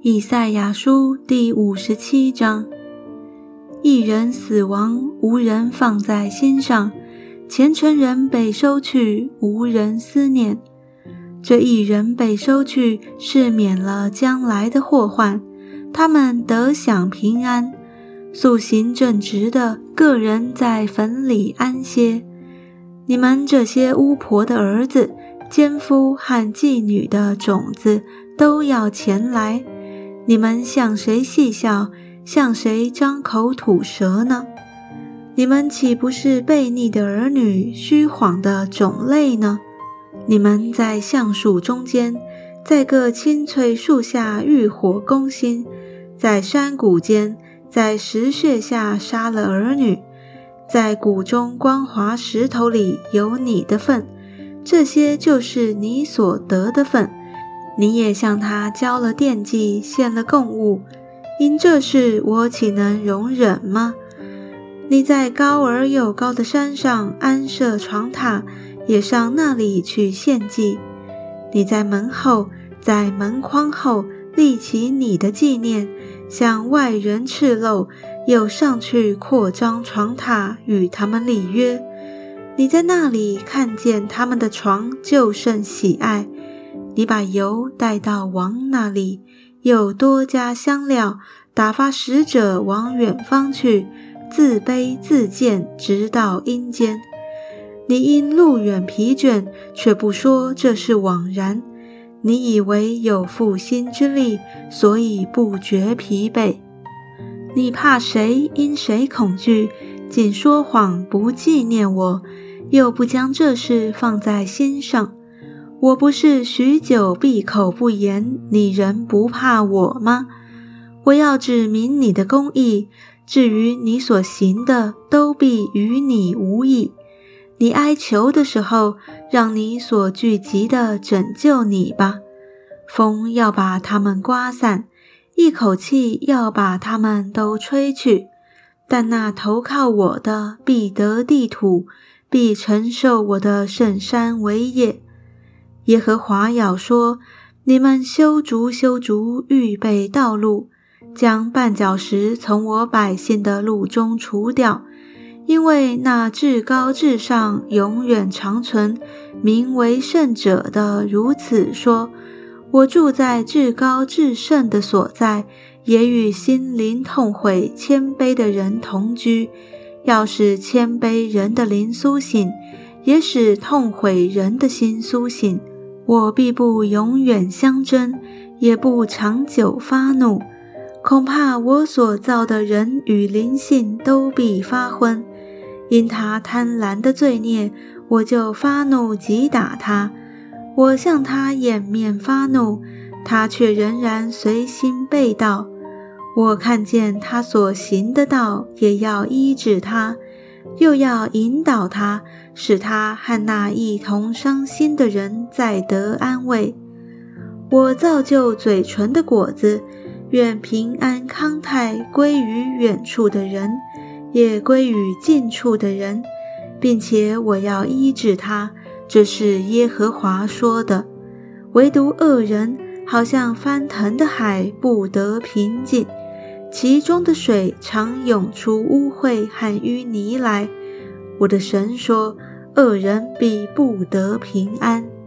以赛亚书第五十七章：一人死亡，无人放在心上；虔诚人被收去，无人思念。这一人被收去，是免了将来的祸患，他们得享平安。素行正直的个人在坟里安歇。你们这些巫婆的儿子、奸夫和妓女的种子，都要前来。你们向谁戏笑，向谁张口吐舌呢？你们岂不是悖逆的儿女，虚谎的种类呢？你们在橡树中间，在各青翠树下浴火攻心，在山谷间，在石穴下杀了儿女，在谷中光滑石头里有你的份，这些就是你所得的份。你也向他交了奠祭，献了供物，因这事我岂能容忍吗？你在高而又高的山上安设床榻，也上那里去献祭。你在门后，在门框后立起你的纪念，向外人赤露，又上去扩张床榻，与他们立约。你在那里看见他们的床，就甚喜爱。你把油带到王那里，又多加香料，打发使者往远方去，自卑自贱，直到阴间。你因路远疲倦，却不说这是枉然。你以为有复兴之力，所以不觉疲惫。你怕谁？因谁恐惧？仅说谎，不纪念我，又不将这事放在心上。我不是许久闭口不言，你仍不怕我吗？我要指明你的公义，至于你所行的，都必与你无益。你哀求的时候，让你所聚集的拯救你吧。风要把它们刮散，一口气要把它们都吹去。但那投靠我的，必得地土，必承受我的圣山为业。耶和华要说：“你们修竹修竹，预备道路，将绊脚石从我百姓的路中除掉，因为那至高至上、永远长存、名为圣者的如此说：我住在至高至圣的所在，也与心灵痛悔、谦卑的人同居。要使谦卑人的灵苏醒，也使痛悔人的心苏醒。”我必不永远相争，也不长久发怒，恐怕我所造的人与灵性都必发昏。因他贪婪的罪孽，我就发怒击打他。我向他掩面发怒，他却仍然随心背道。我看见他所行的道，也要医治他。又要引导他，使他和那一同伤心的人再得安慰。我造就嘴唇的果子，愿平安康泰归于远处的人，也归于近处的人，并且我要医治他。这是耶和华说的。唯独恶人，好像翻腾的海，不得平静。其中的水常涌出污秽和淤泥来。我的神说：恶人必不得平安。